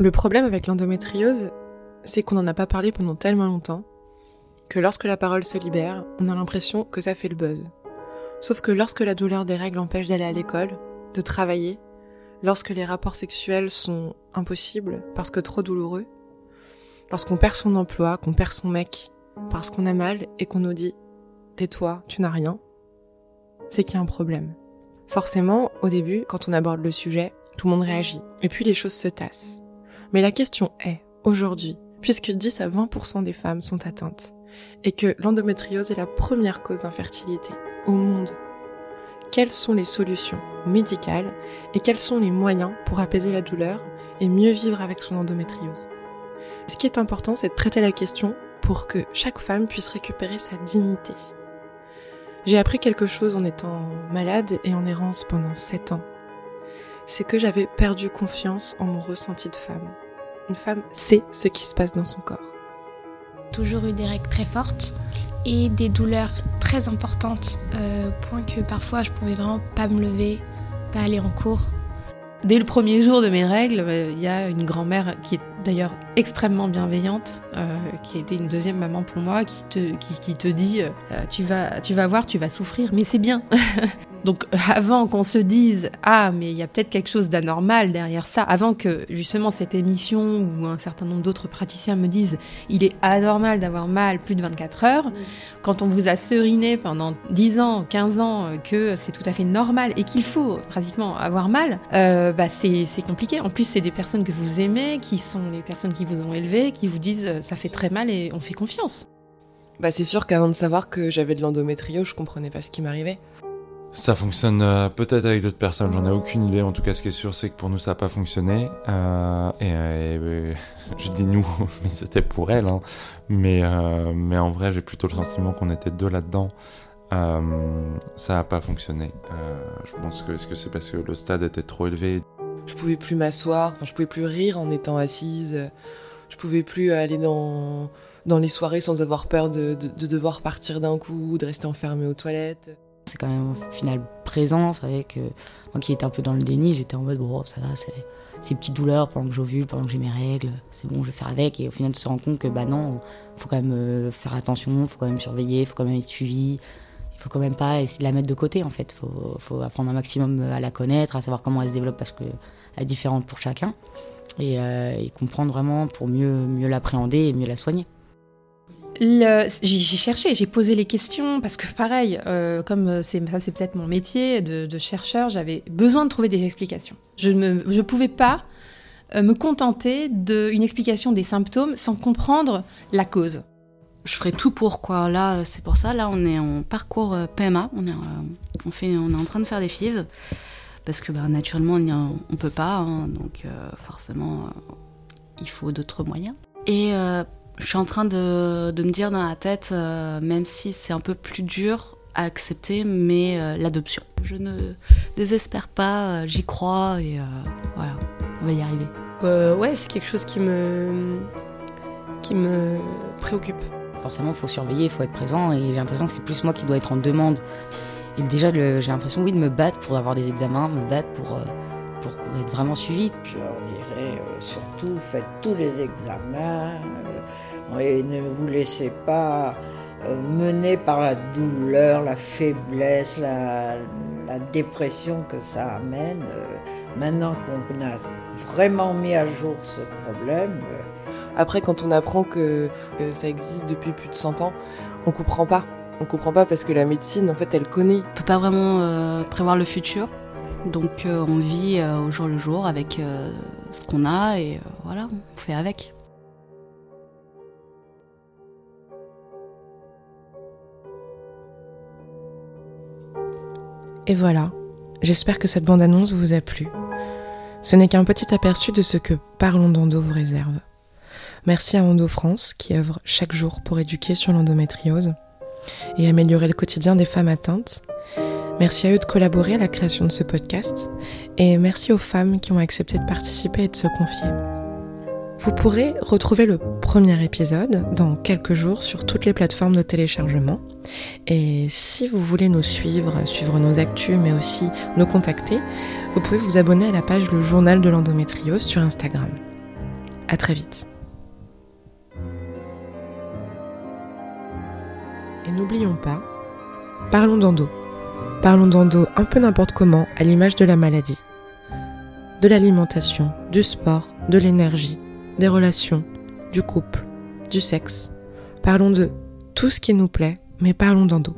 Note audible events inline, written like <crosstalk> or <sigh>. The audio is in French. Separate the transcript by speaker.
Speaker 1: Le problème avec l'endométriose, c'est qu'on n'en a pas parlé pendant tellement longtemps que lorsque la parole se libère, on a l'impression que ça fait le buzz. Sauf que lorsque la douleur des règles empêche d'aller à l'école, de travailler, lorsque les rapports sexuels sont impossibles parce que trop douloureux, lorsqu'on perd son emploi, qu'on perd son mec, parce qu'on a mal et qu'on nous dit tais-toi, tu n'as rien, c'est qu'il y a un problème. Forcément, au début, quand on aborde le sujet, tout le monde réagit, et puis les choses se tassent. Mais la question est, aujourd'hui, puisque 10 à 20% des femmes sont atteintes, et que l'endométriose est la première cause d'infertilité au monde, quelles sont les solutions médicales et quels sont les moyens pour apaiser la douleur et mieux vivre avec son endométriose? Ce qui est important, c'est de traiter la question pour que chaque femme puisse récupérer sa dignité. J'ai appris quelque chose en étant malade et en errance pendant 7 ans. C'est que j'avais perdu confiance en mon ressenti de femme. Une femme sait ce qui se passe dans son corps.
Speaker 2: Toujours eu des règles très fortes et des douleurs très importantes, euh, point que parfois je pouvais vraiment pas me lever, pas aller en cours.
Speaker 3: Dès le premier jour de mes règles, euh, il y a une grand-mère qui est d'ailleurs extrêmement bienveillante, euh, qui a été une deuxième maman pour moi, qui te, qui, qui te dit euh, tu, vas, tu vas voir, tu vas souffrir, mais c'est bien. <laughs> Donc avant qu'on se dise ah mais il y a peut-être quelque chose d'anormal derrière ça, avant que justement cette émission ou un certain nombre d'autres praticiens me disent il est anormal d'avoir mal plus de 24 heures, mmh. quand on vous a seriné pendant 10 ans, 15 ans euh, que c'est tout à fait normal et qu'il faut pratiquement avoir mal, euh, bah c'est compliqué. En plus c'est des personnes que vous aimez, qui sont les personnes qui vous ont élevé, qui vous disent euh, ça fait très mal et on fait confiance.
Speaker 1: Bah c'est sûr qu'avant de savoir que j'avais de l'endométriose, je comprenais pas ce qui m'arrivait.
Speaker 4: Ça fonctionne euh, peut-être avec d'autres personnes, j'en ai aucune idée. En tout cas, ce qui est sûr, c'est que pour nous, ça n'a pas fonctionné. Euh, et, euh, je dis nous, <laughs> mais c'était pour elle. Hein. Mais, en vrai, j'ai plutôt le sentiment qu'on était deux là-dedans. Ça n'a pas fonctionné. je pense que, c'est parce que le stade était trop élevé?
Speaker 1: Je pouvais plus m'asseoir, enfin, je pouvais plus rire en étant assise. Je pouvais plus aller dans, dans les soirées sans avoir peur de devoir partir d'un coup, de rester enfermée aux toilettes.
Speaker 5: C'est quand même au final présent. C'est vrai que moi qui étais un peu dans le déni, j'étais en mode bon, ça va, c'est ces petites douleurs pendant que j'ovule, pendant que j'ai mes règles, c'est bon, je vais faire avec. Et au final, tu te rends compte que bah non, faut quand même euh, faire attention, faut quand même surveiller, faut quand même être suivi. Il faut quand même pas essayer de la mettre de côté en fait. Faut, faut apprendre un maximum à la connaître, à savoir comment elle se développe parce qu'elle est différente pour chacun. Et, euh, et comprendre vraiment pour mieux, mieux l'appréhender et mieux la soigner.
Speaker 3: J'ai cherché, j'ai posé les questions parce que pareil, euh, comme c'est ça c'est peut-être mon métier de, chercheur, j'avais besoin de trouver des explications. Je ne je pouvais pas euh, me contenter d'une explication des symptômes sans comprendre la cause.
Speaker 6: Je ferai tout pour quoi. Là, c'est pour ça. Là, on est en parcours euh, PMA. On est, euh, on fait, on est en train de faire des FIV parce que bah, naturellement, on, on peut pas. Hein, donc euh, forcément, euh, il faut d'autres moyens. Et je suis en train de, de, me dire dans la tête, euh, même si c'est un peu plus dur à accepter, mais euh, l'adoption. Je ne désespère pas, euh, j'y crois et voilà, on va y arriver.
Speaker 7: ouais, c'est quelque chose qui me, qui me préoccupe.
Speaker 5: Forcément, il faut surveiller, il faut être présent et j'ai l'impression que c'est plus moi qui dois être en demande. Et déjà, j'ai l'impression, oui, de me battre pour avoir des examens, me battre pour, pour être vraiment suivi.
Speaker 8: Je leur dirais surtout, faites tous les examens et ne vous laissez pas euh, mener par la douleur, la faiblesse, la, la dépression que ça amène. Euh, maintenant qu'on a vraiment mis à jour ce problème. Euh,
Speaker 1: Après, quand on apprend que, que, ça existe depuis plus de 100 ans, on comprend pas. On comprend pas parce que la médecine, en fait, elle connaît.
Speaker 6: On peut pas vraiment euh, prévoir le futur. Donc euh, on vit euh, au jour le jour avec ce qu'on a et voilà, on fait avec.
Speaker 1: Et voilà, j'espère que cette bande-annonce vous a plu. Ce n'est qu'un petit aperçu de ce que Parlons d'Endo vous réserve. Merci à Endo France qui œuvre chaque jour pour éduquer sur l'endométriose et améliorer le quotidien des femmes atteintes. Merci à eux de collaborer à la création de ce podcast et merci aux femmes qui ont accepté de participer et de se confier. Vous pourrez retrouver le premier épisode dans quelques jours sur toutes les plateformes de téléchargement. Et si vous voulez nous suivre, suivre nos actus, mais aussi nous contacter, vous pouvez vous abonner à la page Le Journal de l'endométriose sur Instagram. À très vite. Et n'oublions pas, parlons d'endo. Parlons d'endo un peu n'importe comment, à l'image de la maladie. De l'alimentation, du sport, de l'énergie, des relations, du couple, du sexe. Parlons de tout ce qui nous plaît, mais parlons d'endo.